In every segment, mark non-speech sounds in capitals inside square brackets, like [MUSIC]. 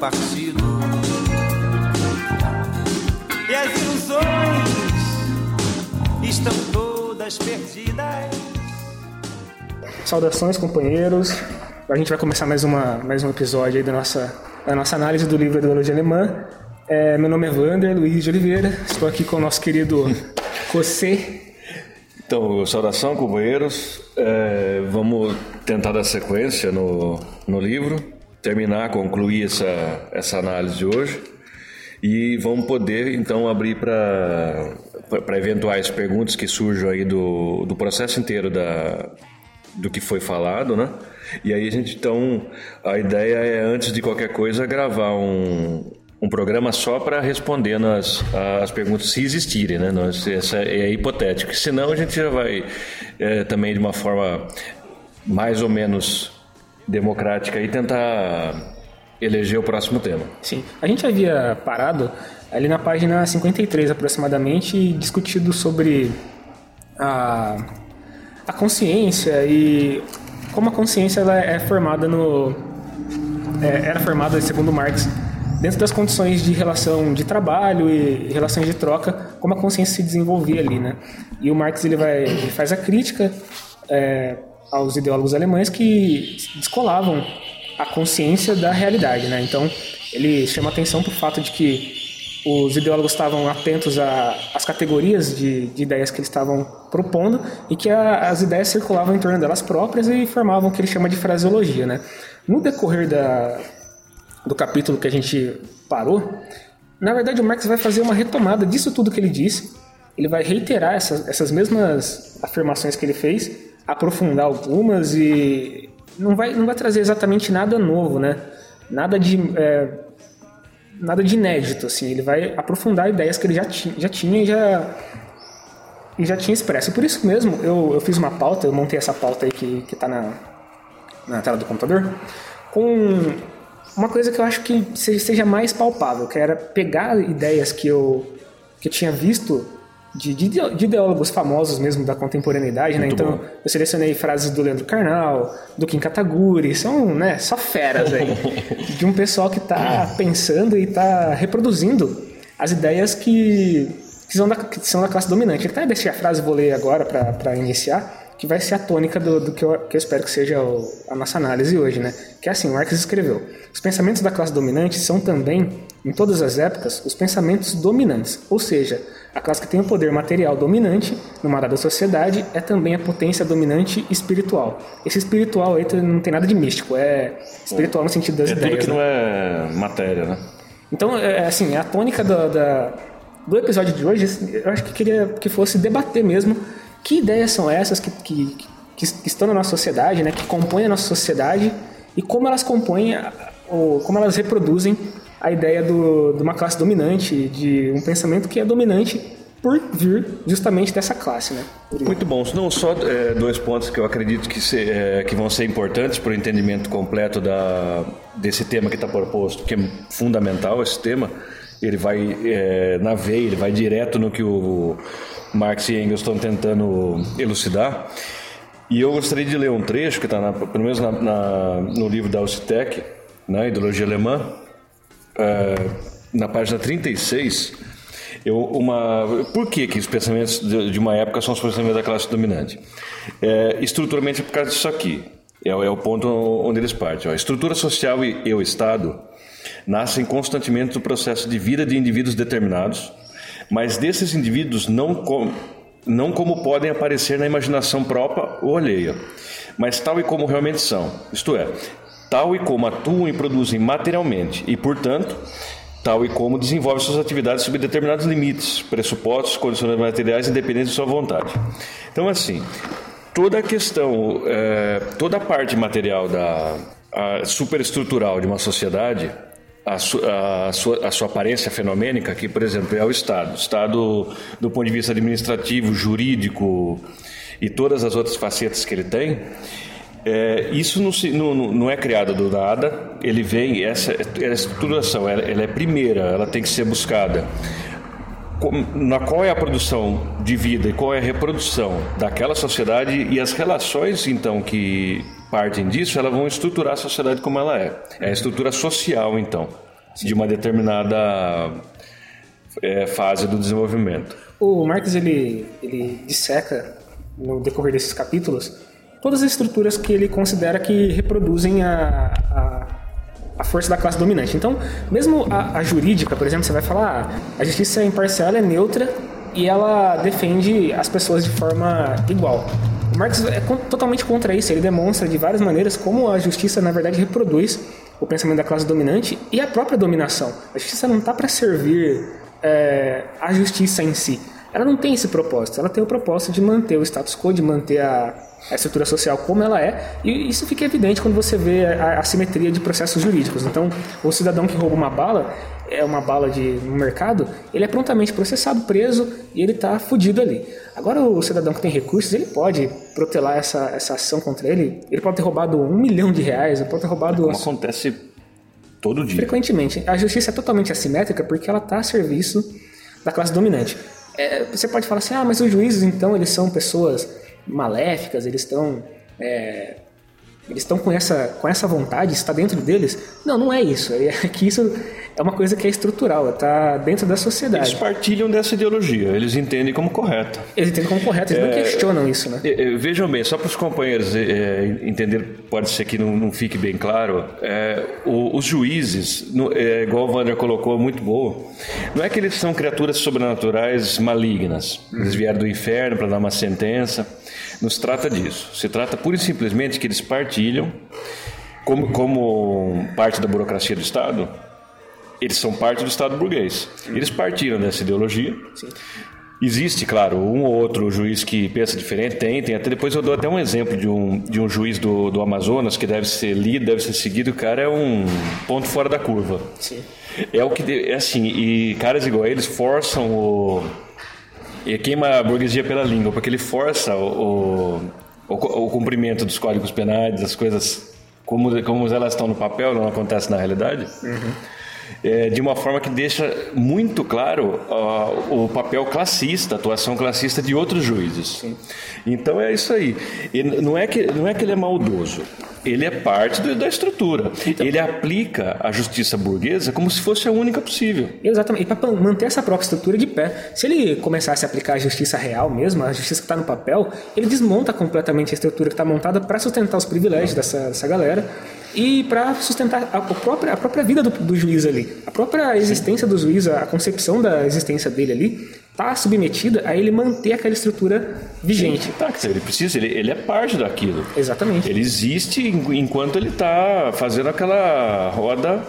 partido. E as ilusões estão todas perdidas. Saudações, companheiros. A gente vai começar mais, uma, mais um episódio aí da nossa, da nossa análise do livro Ideologia Alemã. É, meu nome é Wander Luiz de Oliveira. Estou aqui com o nosso querido [LAUGHS] José. Então, saudação, companheiros. É, vamos tentar dar sequência no, no livro, terminar, concluir essa, essa análise de hoje. E vamos poder, então, abrir para eventuais perguntas que surjam aí do, do processo inteiro da, do que foi falado, né? E aí a gente, então, a ideia é, antes de qualquer coisa, gravar um, um programa só para responder nas, as perguntas, se existirem, né? Nós, essa é hipotético. Senão a gente já vai é, também de uma forma mais ou menos democrática e tentar eleger o próximo tema. Sim. A gente havia parado ali na página 53 aproximadamente e discutido sobre a, a consciência e como a consciência ela é formada no é, era formada segundo Marx dentro das condições de relação de trabalho e relações de troca como a consciência se desenvolvia ali né e o Marx ele vai ele faz a crítica é, aos ideólogos alemães que descolavam a consciência da realidade, né? Então ele chama atenção para o fato de que os ideólogos estavam atentos às categorias de, de, ideias que eles estavam propondo e que a, as ideias circulavam em torno delas próprias e formavam o que ele chama de fraseologia, né? No decorrer da, do capítulo que a gente parou, na verdade o Marx vai fazer uma retomada disso tudo que ele disse, ele vai reiterar essas, essas mesmas afirmações que ele fez, aprofundar algumas e não vai, não vai trazer exatamente nada novo, né? Nada de, é, nada de inédito, assim. Ele vai aprofundar ideias que ele já, ti, já tinha e já, e já tinha expresso. Por isso mesmo, eu, eu fiz uma pauta, eu montei essa pauta aí que, que tá na, na tela do computador, com uma coisa que eu acho que seja mais palpável, que era pegar ideias que eu, que eu tinha visto de, de, de, ideólogos famosos mesmo da contemporaneidade, né? Então, bom. eu selecionei frases do Leandro Carnal, do Kim Kataguri, são, né, só feras aí. [LAUGHS] de um pessoal que está pensando e está reproduzindo as ideias que, que, são da, que são da classe dominante. Até deixei a frase, vou ler agora para iniciar que vai ser a tônica do, do que, eu, que, eu, espero que seja o, a nossa análise hoje, né? Que é assim, Marx escreveu: os pensamentos da classe dominante são também, em todas as épocas, os pensamentos dominantes, ou seja, a classe que tem o poder material dominante numa dada sociedade é também a potência dominante espiritual. Esse espiritual aí não tem nada de místico, é espiritual no sentido das é ideias. É tudo que né? não é matéria, né? Então, é, é assim, a tônica do, da, do episódio de hoje, eu acho que queria que fosse debater mesmo que ideias são essas que, que, que, estão na nossa sociedade, né, que compõem a nossa sociedade e como elas compõem, ou como elas reproduzem a ideia do, de uma classe dominante, de um pensamento que é dominante por vir justamente dessa classe, né? Muito bom. Não só é, dois pontos que eu acredito que, se, é, que vão ser importantes para o entendimento completo da, desse tema que está proposto, que é fundamental esse tema. Ele vai é, na veia, ele vai direto no que o Marx e Engels estão tentando elucidar. E eu gostaria de ler um trecho que está, pelo menos na, na, no livro da Alcitec, na né, Ideologia Alemã, na página 36. Eu, uma, por que, que os pensamentos de, de uma época são os pensamentos da classe dominante? É, estruturalmente é por causa disso aqui. É, é o ponto onde eles partem. Ó. A estrutura social e, e o Estado nascem constantemente do processo de vida de indivíduos determinados, mas desses indivíduos não, com, não como podem aparecer na imaginação própria ou alheia, mas tal e como realmente são, isto é, tal e como atuam e produzem materialmente e, portanto, tal e como desenvolvem suas atividades sob determinados limites, pressupostos, condições materiais independentes de sua vontade. Então, assim, toda a questão, é, toda a parte material da superestrutural de uma sociedade a, su, a, sua, a sua aparência fenomênica, que, por exemplo, é o Estado. O Estado, do ponto de vista administrativo, jurídico e todas as outras facetas que ele tem, é, isso não, se, não, não, é criado do nada, ele vem, essa, essa estruturação, ela, ela é primeira, ela tem que ser buscada na qual é a produção de vida e qual é a reprodução daquela sociedade e as relações então que partem disso, elas vão estruturar a sociedade como ela é. É a estrutura social, então, de uma determinada é, fase do desenvolvimento. O Marx ele, ele disseca no decorrer desses capítulos todas as estruturas que ele considera que reproduzem a, a, a força da classe dominante. Então, mesmo a, a, jurídica, por exemplo, você vai falar ah, a justiça é imparcial, é neutra e ela defende as pessoas de forma igual. O Marx é totalmente contra isso, ele demonstra de várias maneiras como a justiça, na verdade, reproduz o pensamento da classe dominante e a própria dominação. A justiça não está para servir é, a justiça em si. Ela não tem esse propósito, ela tem o propósito de manter o status quo, de manter a, a estrutura social como ela é, e isso fica evidente quando você vê a, a simetria de processos jurídicos. Então, o cidadão que rouba uma bala, é uma bala de, no mercado, ele é prontamente processado, preso e ele está fudido ali. Agora, o cidadão que tem recursos, ele pode protelar essa, essa ação contra ele, ele pode ter roubado um milhão de reais, ele pode ter roubado. Como acontece todo dia. Frequentemente. A justiça é totalmente assimétrica porque ela está a serviço da classe dominante. É, você pode falar assim, ah, mas os juízes então eles são pessoas maléficas, eles estão é, eles estão com essa, com essa vontade, está dentro deles. Não, não é isso. É que isso é uma coisa que é estrutural, está dentender da sociedade. Eles partilham dessa ideologia, eles entendem como correta. Eles entendem como correta, eles é, não questionam isso, né? É, vejam bem, só para os companheiros é, é entenderem, pode ser que não, não fique bem claro, é, o, os juízes, no, é, igual o Wander colocou, muito boa, não é que eles são criaturas sobrenaturais malignas, eles vieram do inferno para dar uma sentença. Não se trata disso. Se trata pura e simplesmente que eles partilham, como, como parte da burocracia do Estado, eles são parte do Estado burguês. Eles partiram dessa ideologia. Sim. Existe, claro, um ou outro juiz que pensa diferente, tem, tem. Até depois eu dou até um exemplo de um, de um juiz do, do Amazonas que deve ser lido, deve ser seguido. O cara é um ponto fora da curva. Sim. É o que é assim, e caras igual eles forçam o e queima a burguesia pela língua, porque ele força o, o, o cumprimento dos códigos penais, das coisas como, como elas estão no papel, não acontece na realidade. Uhum é, de uma forma que deixa muito claro uh, o papel classista, a atuação classista de outros juízes. Sim. Então é isso aí. E não é que não é que ele é maldoso. Ele é parte do, da estrutura. Então, ele aplica a justiça burguesa como se fosse a única possível. Exatamente. E para manter essa própria estrutura de pé, se ele começasse a aplicar a justiça real mesmo, a justiça que está no papel, ele desmonta completamente a estrutura que está montada para sustentar os privilégios dessa, dessa galera e para sustentar a própria, a própria vida do, do, juiz ali. A própria existência do juiz, a concepção da existência dele ali, está submetida a ele manter aquela estrutura vigente. Sim, tá, ele precisa, ele, ele é parte daquilo. Exatamente. Ele existe enquanto ele está fazendo aquela roda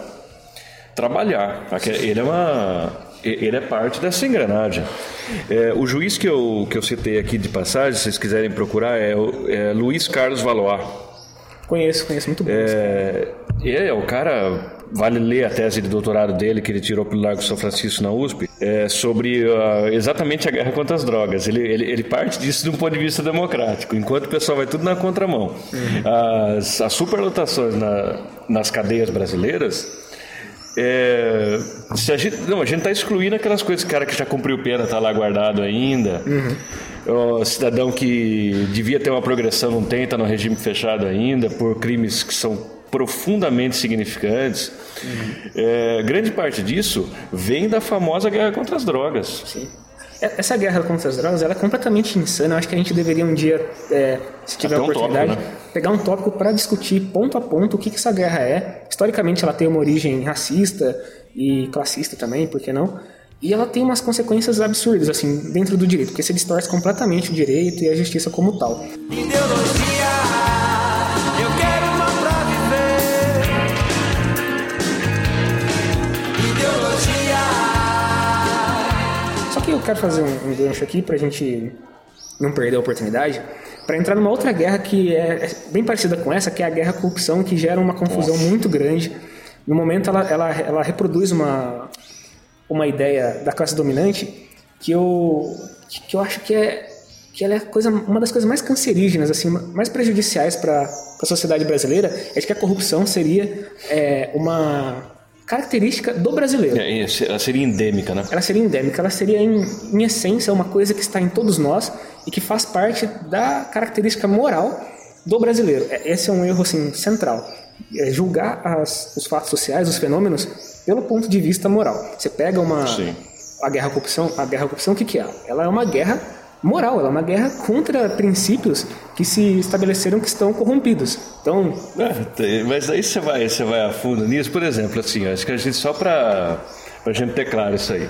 trabalhar. Ele é uma ele é parte dessa engrenagem. É, o juiz que eu, que eu citei aqui de passagem, se vocês quiserem procurar, é, é Luiz Carlos Valois. Conheço, conheço muito bem. É, é, o cara vale ler a tese de doutorado dele que ele tirou pelo Largo São Francisco na USP, é, sobre uh, exatamente a guerra contra as drogas. Ele, ele, ele, parte disso de um ponto de vista democrático, enquanto o pessoal vai tudo na contramão. Uhum. As, as superlotações na, nas cadeias brasileiras. É, se a gente, não, a gente está excluindo aquelas coisas, cara que já cumpriu pena, está lá guardado ainda. Uhum o cidadão que devia ter uma progressão não tem, está no regime fechado ainda, por crimes que são profundamente significantes. Uhum. É, grande parte disso vem da famosa guerra contra as drogas. Sim. É, essa guerra contra as drogas ela é completamente insana. Eu acho que a gente deveria um dia, é, se tiver a oportunidade, um tópico, né? Pegar um tópico para discutir ponto a ponto o que, que essa guerra é. Historicamente, ela tem uma origem racista e classista também, por que não? E ela tem umas consequências absurdas, assim, dentro do direito, porque você distorce completamente o direito e a justiça como tal. Ideologia, eu quero uma pra viver. Ideologia. Só que eu quero fazer um, um gancho aqui pra gente não perder a oportunidade, para entrar numa outra guerra que é, é bem parecida com essa, que é a guerra corrupção, que gera uma confusão Nossa. muito grande. No momento, ela, ela, ela reproduz uma, uma ideia da classe dominante que eu, que eu acho que é que ela é coisa, uma das coisas mais cancerígenas, assim, mais prejudiciais para a sociedade brasileira, é de que a corrupção seria é, uma característica do brasileiro. É, ela seria endêmica, né? Ela seria endêmica, ela seria, em, em essência, uma coisa que está em todos nós e que faz parte da característica moral do brasileiro. É, esse é um erro assim, central. É julgar as, os fatos sociais, os fenômenos, pelo ponto de vista moral. Você pega uma Sim. a guerra à corrupção, a guerra à corrupção o que que é? Ela é uma guerra moral, ela é uma guerra contra princípios que se estabeleceram que estão corrompidos. Então, É, mas aí você vai, você vai a fundo nisso, por exemplo, assim, acho que a gente só para a gente ter claro isso aí.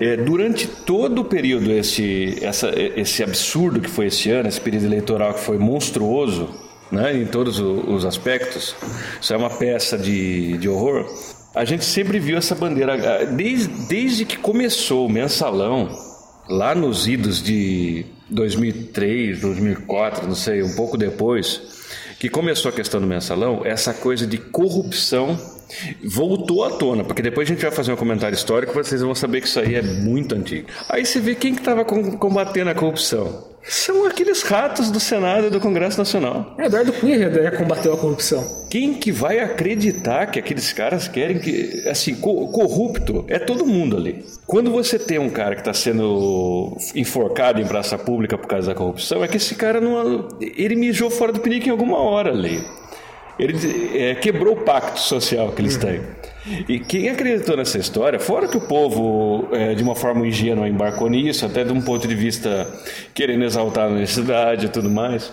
É, durante todo o período esse, essa, esse absurdo que foi esse ano, esse período eleitoral que foi monstruoso, né, em todos os aspectos, isso é uma peça de, de horror. A gente sempre viu essa bandeira desde, desde que começou o mensalão lá nos idos de 2003, 2004, não sei, um pouco depois, que começou a questão do mensalão, essa coisa de corrupção voltou à tona, porque depois a gente vai fazer um comentário histórico, vocês vão saber que isso aí é muito antigo. Aí você vê quem que estava combatendo a corrupção. São aqueles ratos do Senado e do Congresso Nacional. é, Eduardo Cunha já, combateu a corrupção. Quem que vai acreditar que aqueles caras querem que. Assim, co- corrupto é todo mundo ali. Quando você tem um cara que está sendo enforcado em praça pública por causa da corrupção, é que esse cara não. Ele mijou fora do pinico em alguma hora ali. Ele é, quebrou o pacto social que eles têm. E quem acreditou nessa história, fora que o povo, é, de uma forma ingênua, embarcou nisso, até de um ponto de vista querendo exaltar a universidade e tudo mais.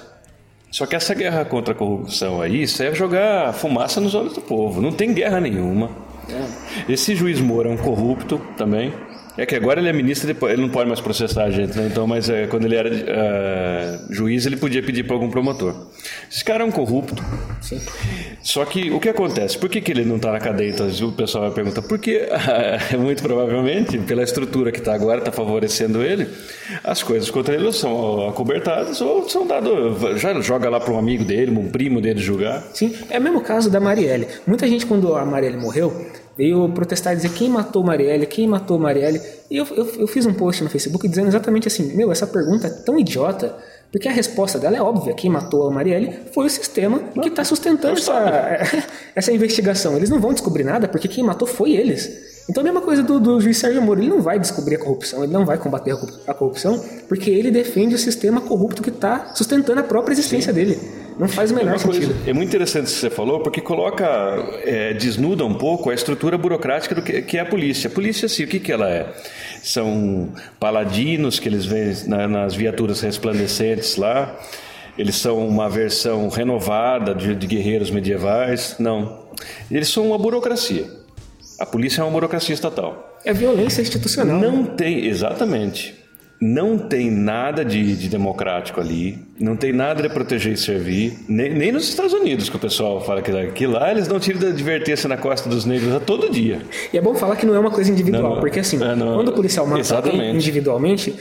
Só que essa guerra contra a corrupção aí, isso é jogar fumaça nos olhos do povo. Não tem guerra nenhuma. Esse juiz Moura é um corrupto também. É que agora ele é ministro, ele não pode mais processar a gente, né? Então, mas é, quando ele era eh, juiz, ele podia pedir para algum promotor. Esse cara é um corrupto. Sim. Só que o que acontece? Por que, que ele não está na cadeia? Então, o pessoal vai perguntar. Porque, [LAUGHS] muito provavelmente, pela estrutura que está agora, está favorecendo ele, as coisas contra ele são acobertadas ou são dadas. Já joga lá para um amigo dele, um primo dele julgar. Sim, é o mesmo caso da Marielle. Muita gente, quando a Marielle morreu, veio protestar e dizer quem matou Marielle, quem matou Marielle. E eu, eu, eu fiz um post no Facebook dizendo exatamente assim: Meu, essa pergunta é tão idiota, porque a resposta dela é óbvia. Quem matou a Marielle foi o sistema que está sustentando essa, [LAUGHS] essa investigação. Eles não vão descobrir nada, porque quem matou foi eles. Então a mesma coisa do, do juiz Sérgio Moro, ele não vai descobrir a corrupção, ele não vai combater a corrup- a corrupção, porque ele defende o sistema corrupto que está sustentando a própria existência dele. Não faz o menor Uma coisa- sentido. é muito interessante isso que você falou, porque coloca, é, desnuda um pouco a estrutura burocrática do que, que é a polícia. A polícia, assim, o que, que ela é? São paladinos que eles vêm na- nas viaturas resplandecentes lá. Eles são uma versão renovada de, de guerreiros medievais. Não. Eles são uma burocracia. A polícia é uma burocracia estatal. É violência institucional. Não tem, exatamente. Não tem nada de, de democrático ali, não tem nada de proteger e servir, nem, nem nos Estados Unidos que o pessoal fala que, que lá eles dão tiro de advertência na costa dos negros a todo dia. E é bom falar que não é uma coisa individual, Não, não. porque assim, É, não. quando o policial mata alguém individualmente,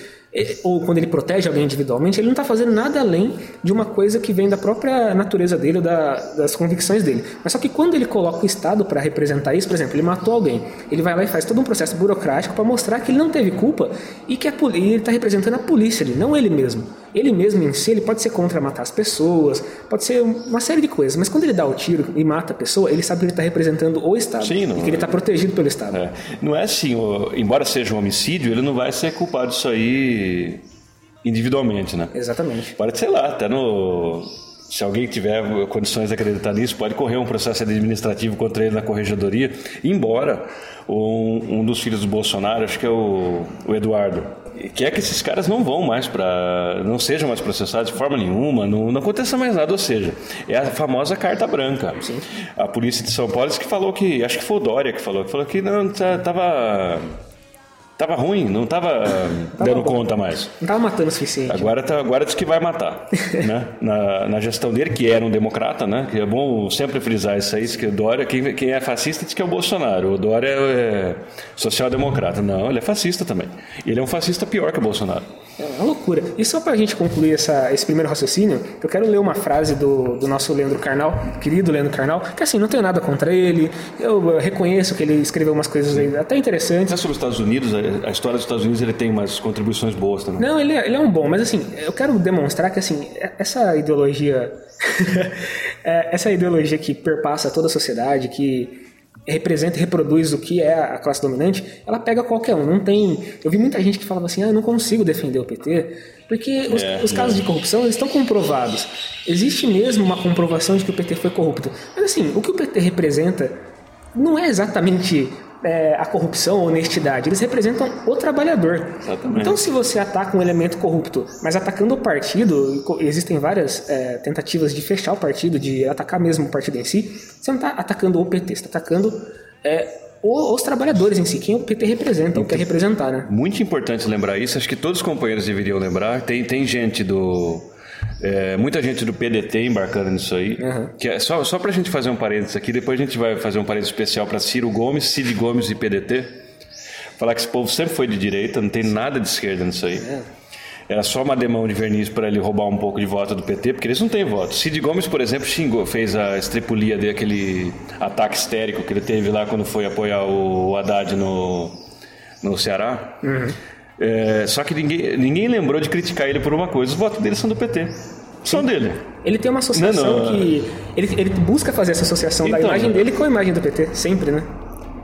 ou quando ele protege alguém individualmente, ele não está fazendo nada além de uma coisa que vem da própria natureza dele, da, das convicções dele. Mas só que quando ele coloca o Estado para representar isso, por exemplo, ele matou alguém, ele vai lá e faz todo um processo burocrático para mostrar que ele não teve culpa e que a e ele está representando a polícia ali, não ele mesmo. Ele mesmo em si, ele pode ser contra matar as pessoas, pode ser uma série de coisas, mas quando ele dá o tiro e mata a pessoa, ele sabe que ele está representando o Estado Sim, não- e que ele está protegido pelo Estado. É. Não é assim, embora seja um homicídio, ele não vai ser culpado disso aí individualmente, né? Exatamente. Pode, sei lá, até no. Se alguém tiver condições de acreditar nisso, pode correr um processo administrativo contra ele na corregedoria. Embora um, um dos filhos do Bolsonaro, acho que é o, o Eduardo, quer que esses caras não vão mais para. não sejam mais processados de forma nenhuma, não, não aconteça mais nada. Ou seja, é a famosa carta branca. A polícia de São Paulo disse que falou que. Acho que foi o Dória que falou, que falou que não, tá- tava. Tava ruim, não tava dando bom. conta mais. Não tava matando o suficiente. Agora, tá, agora diz que vai matar, [LAUGHS] né? Na, na gestão dele, que era um democrata, né? Que é bom sempre frisar isso aí, diz que o Dória, quem, quem é fascista diz que é o Bolsonaro. O Dória é social-democrata. Não, ele é fascista também. Ele é um fascista pior que o Bolsonaro. É uma loucura. E só pra gente concluir essa, esse primeiro raciocínio, eu quero ler uma frase do, do nosso Leandro Carnal, querido Leandro Carnal, que assim, não tenho nada contra ele, eu reconheço que ele escreveu umas coisas aí até interessantes. Mas sobre os Estados Unidos, a, a história dos Estados Unidos, ele tem umas contribuições boas também. Não, ele é, ele é um bom, mas assim, eu quero demonstrar que assim, essa ideologia, [LAUGHS] é, essa ideologia que perpassa toda a sociedade, que representa e reproduz o que é a classe dominante, ela pega qualquer um. Não tem. Eu vi muita gente que falava assim: ah, eu não consigo defender o PT, porque os, É, os casos é. de corrupção eles estão comprovados. Existe mesmo uma comprovação de que o PT foi corrupto. Mas assim, o que o PT representa não é exatamente é, a corrupção a honestidade. Eles representam o trabalhador. Exatamente. Então, se você ataca um elemento corrupto, mas atacando o partido, existem várias é, tentativas de fechar o partido, de atacar mesmo o partido em si, você não está atacando o PT, você está atacando é, o- os trabalhadores em si, quem o PT representa, ou quer representar, né? Muito importante lembrar isso, acho que todos os companheiros deveriam lembrar. Tem, tem gente do. É, muita gente do PDT embarcando nisso aí. Uhum. Que é só, só pra gente fazer um parênteses aqui, depois a gente vai fazer um parênteses especial para Ciro Gomes, Cid Gomes e PDT. Falar que esse povo sempre foi de direita, não tem nada de esquerda nisso aí. Era só uma demão de verniz para ele roubar um pouco de voto do PT, porque eles não têm voto. Cid Gomes, por exemplo, xingou, fez a estripulia daquele ataque histérico que ele teve lá quando foi apoiar o Haddad no, no Ceará. É, só que ninguém, ninguém lembrou de criticar ele por uma coisa: os votos dele são do PT. São dele. Ele tem uma associação Não, não, que. Ele, ele busca fazer essa associação da Então, imagem né? dele com a imagem do PT, sempre, né?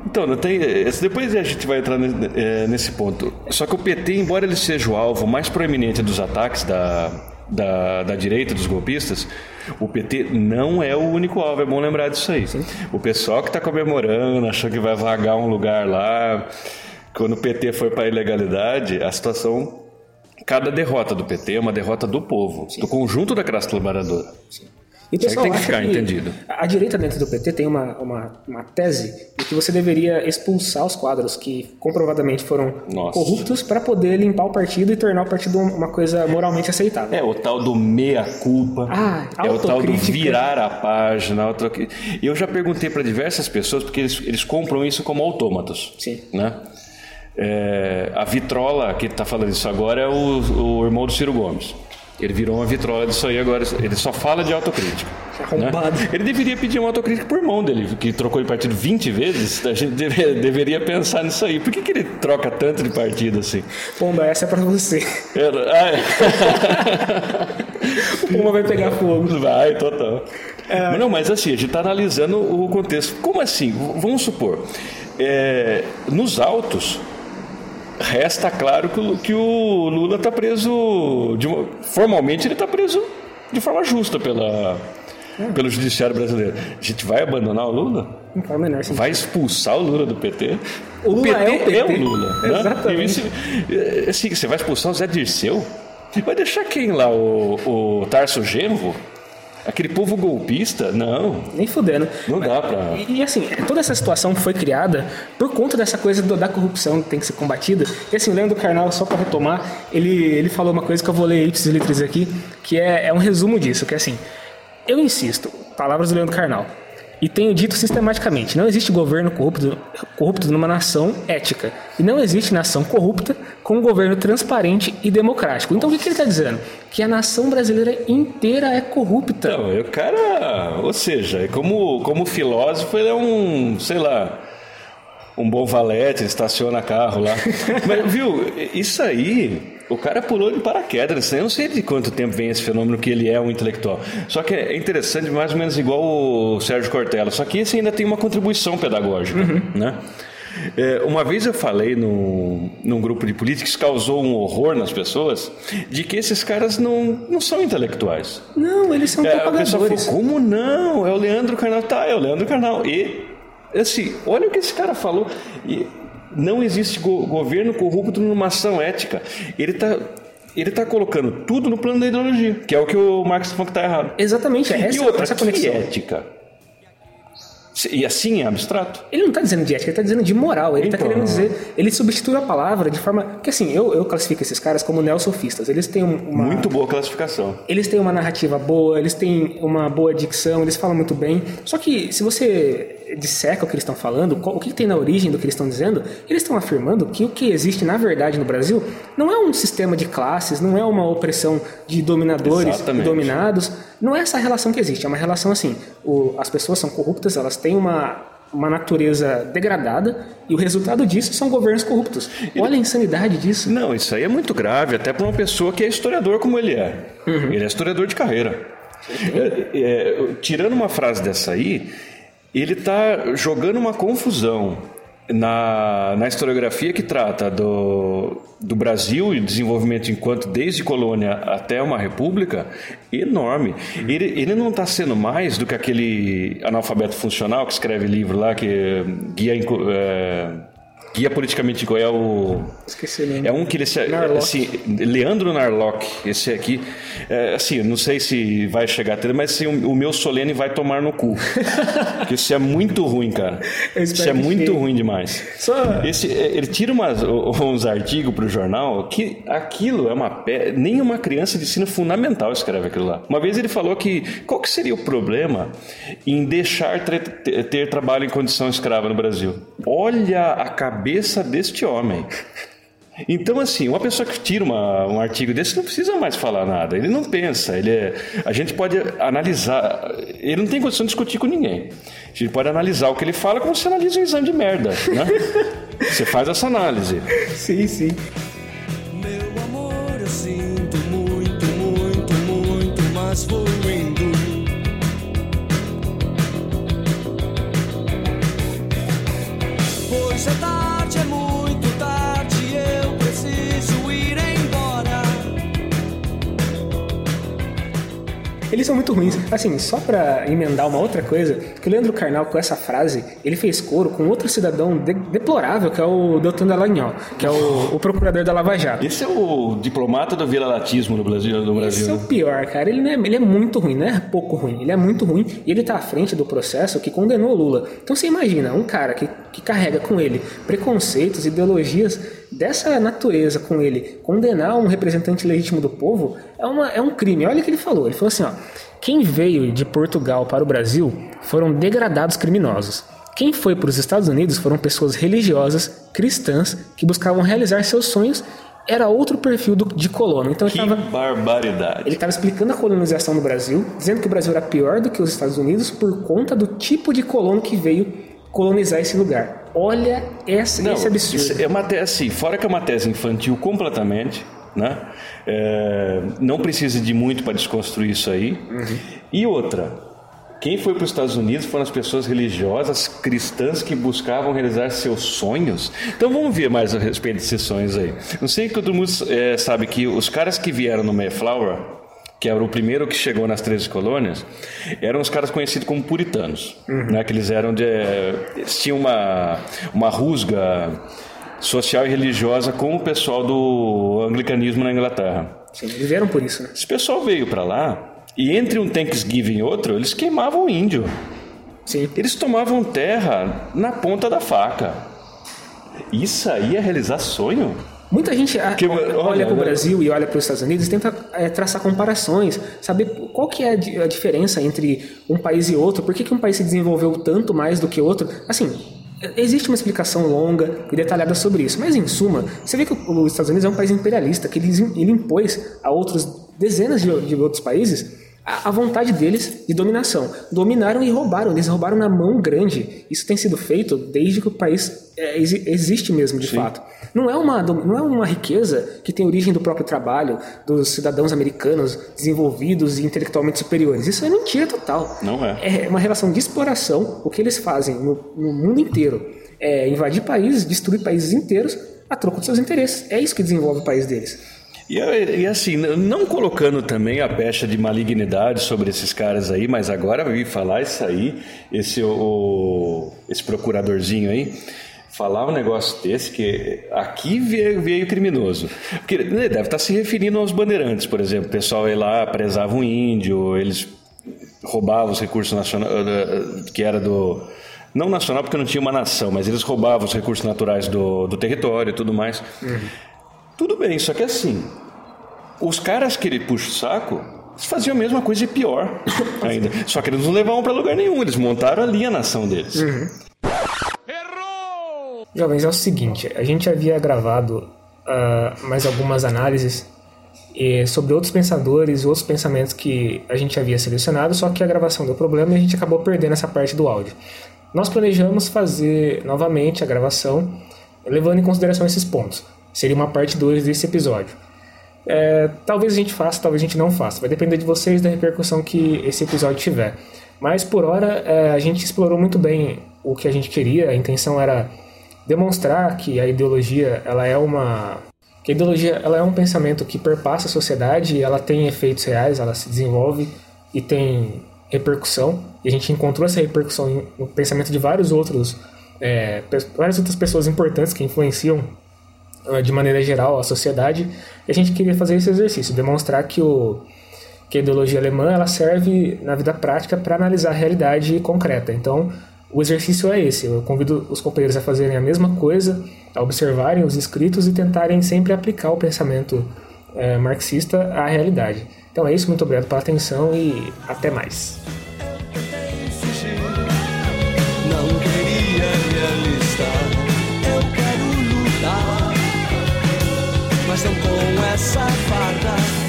Então, não tem, esse- depois a gente vai entrar ne- nesse ponto. Só que o PT, embora ele seja o alvo mais proeminente dos ataques da, da, da direita, dos golpistas, o PT não é o único alvo, é bom lembrar disso aí. O pessoal que está comemorando, achou que vai vagar um lugar lá, quando o PT foi para a ilegalidade, a situação. Cada derrota do PT é uma derrota do povo, do conjunto da classe trabalhadora. E o Isso aí pessoal tem que ficar entendido. A direita dentro do PT tem uma, uma, uma tese de que você deveria expulsar os quadros que comprovadamente foram Nossa. corruptos para poder limpar o partido e tornar o partido uma coisa moralmente aceitável. É o tal do meia-culpa. Ah, é o tal do virar a página. E eu já perguntei para diversas pessoas, porque eles, eles compram isso como autômatos. Sim. Né? É, a vitrola, que está falando isso agora, é o, o irmão do Ciro Gomes. Ele virou uma vitrola disso aí agora. Ele só fala de autocrítica. Né? Ele deveria pedir uma autocrítica pro irmão dele, que trocou de partido 20 vezes. A gente deve- deveria pensar nisso aí. Por que, que ele troca tanto de partido assim? Pomba, essa é pra você. Era- ah, é. O Pomba vai pegar fogo. Vai, total. Mas Não, mas assim, a gente está analisando o contexto. Como assim? Vamos supor, é, nos autos, resta claro que o, Lula está preso. de formalmente, ele está preso de forma justa pela, pelo judiciário brasileiro. A gente vai abandonar o Lula? Não faz o menor sentido. Vai expulsar o Lula do PT? O Lula é o PT. é o Lula. Né? Exatamente. Esse- assim, você vai expulsar o Zé Dirceu? Vai deixar quem lá? O, o Tarso Genro? Aquele povo golpista? Não, Nem fudendo. não dá pra. E, e, assim, toda essa situação foi criada por conta dessa coisa do- da corrupção que tem que ser combatida. E assim, o Leandro Carnal, só para retomar, ele, ele falou uma coisa que eu vou ler ipsis litris aqui, que é, é um resumo disso, que é assim, eu insisto, palavras do Leandro Carnal, e tenho dito sistematicamente, não existe governo corrupto, corrupto numa nação ética. E não existe nação corrupta com um governo transparente e democrático. Então o que, que ele está dizendo? Que a nação brasileira inteira é corrupta. Não, o cara, ou seja, como, como filósofo, ele é um, sei lá, um bom valete, estaciona carro lá. [LAUGHS] Mas, viu, isso aí, o cara pulou de paraquedas. Eu não sei de quanto tempo vem esse fenômeno que ele é um intelectual. Só que é interessante, mais ou menos igual o Sérgio Cortella. Só que esse ainda tem uma contribuição pedagógica, né? É, uma vez eu falei no, num grupo de políticos, causou um horror nas pessoas, de que esses caras não, não são intelectuais. Não, eles são É, propagadores. falou, como não? É o Leandro Carnal. Tá, é o Leandro Carnal. E, assim, olha o que esse cara falou. E não existe go- governo corrupto numa ação ética. Ele está ele tá colocando tudo no plano da ideologia, que é o que o Marx falou que está errado. Exatamente, é essa, e outra, essa que conexão. ética? E assim é abstrato? Ele não está dizendo de ética, ele está dizendo de moral. Ele está Então. querendo dizer. Ele substitui a palavra de forma. Que assim, eu, eu classifico esses caras como neosofistas. Eles têm um- uma. Muito boa classificação. Eles têm uma narrativa boa, eles têm uma boa dicção, eles falam muito bem. Só que se você disseca o que eles estão falando, o que tem na origem do que eles estão dizendo, eles estão afirmando que o que existe na verdade no Brasil não é um sistema de classes, não é uma opressão de dominadores Exatamente. e dominados. Não é essa relação que existe, é uma relação assim: o- as pessoas são corruptas, elas têm uma, uma natureza degradada e o resultado disso são governos corruptos. Olha a insanidade disso. Não, isso aí é muito grave, até para uma pessoa que é historiador como ele é. Ele é historiador de carreira. É, é, tirando uma frase dessa aí, ele está jogando uma confusão na, na historiografia que trata do, do Brasil e desenvolvimento enquanto desde colônia até uma república enorme. Ele, ele não está sendo mais do que aquele analfabeto funcional que escreve livro lá que guia é, Guia politicamente é o. Esqueci o nome. É um que ele se. Narlock. Assim, Leandro Narlock, esse aqui. É, assim, não sei se vai chegar a ter, mas assim, o, o meu Solene vai tomar no cu. [LAUGHS] Porque isso é muito ruim, cara. Isso é muito ruim demais. Só- Esse, é, ele tira umas, uns artigos pro jornal que aquilo é uma. pe- Nem uma criança de ensino fundamental escreve aquilo lá. Uma vez ele falou que. Qual que seria o problema em deixar ter, ter trabalho em condição escrava no Brasil? Olha a cabeça deste homem. Então, assim, uma pessoa que tira uma- um artigo desse não precisa mais falar nada. Ele não pensa. Ele é- a gente pode analisar. Ele não tem condição de discutir com ninguém. A gente pode analisar o que ele fala como você analisa um exame de merda. Né? [LAUGHS] você faz essa análise. Sim, sim. Meu amor, eu sinto muito, muito, muito, mas vou indo. Pois é tarde, Eles são muito ruins. Assim, só pra emendar uma outra coisa, que o Leandro Carnal, com essa frase, ele fez coro com outro cidadão de- deplorável, que é o Deltan Dallagnol, que é o, o procurador da Lava Jato. Esse é o diplomata do viralatismo no Brasil. No Brasil Esse é o né? pior, cara. Ele, não é, ele é muito ruim, não é pouco ruim. Ele é muito ruim e ele tá à frente do processo que condenou o Lula. Então você imagina, um cara que, que carrega com ele preconceitos, ideologias dessa natureza com ele, condenar um representante legítimo do povo é, uma, é um crime. Olha o que ele falou. Ele falou assim, ó. Quem veio de Portugal para o Brasil foram degradados criminosos. Quem foi para os Estados Unidos foram pessoas religiosas, cristãs, que buscavam realizar seus sonhos. Era outro perfil do- de colono. Então ele Que tava- barbaridade. ele estava explicando a colonização no Brasil, dizendo que o Brasil era pior do que os Estados Unidos por conta do tipo de colono que veio colonizar esse lugar. Olha essa, Não, esse absurdo. isso é uma tese, assim, fora que é uma tese infantil completamente, né? É, não precisa de muito para desconstruir isso aí. E outra, quem foi para os Estados Unidos foram as pessoas religiosas cristãs que buscavam realizar seus sonhos. Então vamos ver mais a respeito desses sonhos aí. Não sei que todo mundo é, sabe que os caras que vieram no Mayflower, que era o primeiro que chegou nas 13 colônias, eram os caras conhecidos como puritanos. Né? Que eles eram de. Eles tinham uma, uma rusga social e religiosa com o pessoal do anglicanismo na Inglaterra. Sim, eles vieram por isso, né? Esse pessoal veio para lá e entre um Thanksgiving e outro, eles queimavam o índio. Sim. Eles tomavam terra na ponta da faca. Isso aí é realizar sonho? Muita gente ah, Que- olha, olha, para o? Brasil e olha para os Estados Unidos e tenta é, traçar comparações, saber qual que é a, di- a diferença entre um país e outro, por que, que um país se desenvolveu tanto mais do que outro. Assim, existe uma explicação longa e detalhada sobre isso, mas em suma, você vê que os Estados Unidos é um país imperialista, que ele, impôs a outros dezenas de, de outros países a, vontade deles de dominação. Dominaram e roubaram, eles roubaram na mão grande. Isso tem sido feito desde que o país é, exi- existe mesmo, de fato. Não é, uma, não é uma riqueza que tem origem do próprio trabalho dos cidadãos americanos desenvolvidos e intelectualmente superiores. Isso é mentira total. Não é. É uma relação de exploração, o que eles fazem no, no mundo inteiro. É invadir países, destruir países inteiros a troco de seus interesses. É isso que desenvolve o país deles. E, e assim, não colocando também a pecha de malignidade sobre esses caras aí, mas agora eu vi falar isso aí, esse, o, esse procuradorzinho aí, falar um negócio desse, que aqui veio, veio criminoso. Porque ele deve estar se referindo aos bandeirantes, por exemplo. O pessoal ia lá, prezava um índio, eles roubavam os recursos nacionais, que era do. Não nacional, porque não tinha uma nação, mas eles roubavam os recursos naturais do, do território e tudo mais. Tudo bem, só que assim, os caras que ele puxa o saco, eles faziam a mesma coisa e pior [COUGHS] ainda. Só que eles não levavam pra lugar nenhum, eles montaram ali a nação deles. Jovens, é o seguinte, a gente havia gravado ah, mais algumas análises sobre outros pensadores outros pensamentos que a gente havia selecionado, só que a gravação deu problema e a gente acabou perdendo essa parte do áudio. Nós planejamos fazer novamente a gravação, levando em consideração esses pontos. Seria uma parte 2 desse episódio. É, talvez a gente faça, talvez a gente não faça. Vai depender de vocês da repercussão que esse episódio tiver. Mas por hora é, a gente explorou muito bem o que a gente queria. A intenção era demonstrar que a ideologia ela é uma que a ideologia ela é um pensamento que perpassa a sociedade, ela tem efeitos reais, ela se desenvolve e tem repercussão. E a gente encontrou essa repercussão no pensamento de vários outros é, várias outras pessoas importantes que influenciam de maneira geral a sociedade. E a gente queria fazer esse exercício, demonstrar que o que a ideologia alemã ela serve na vida prática para analisar a realidade concreta. Então, o exercício é esse. Eu convido os companheiros a fazerem a mesma coisa, a observarem os escritos e tentarem sempre aplicar o pensamento é, marxista à realidade. Então é isso, muito obrigado pela atenção e até mais. casam com essa fada.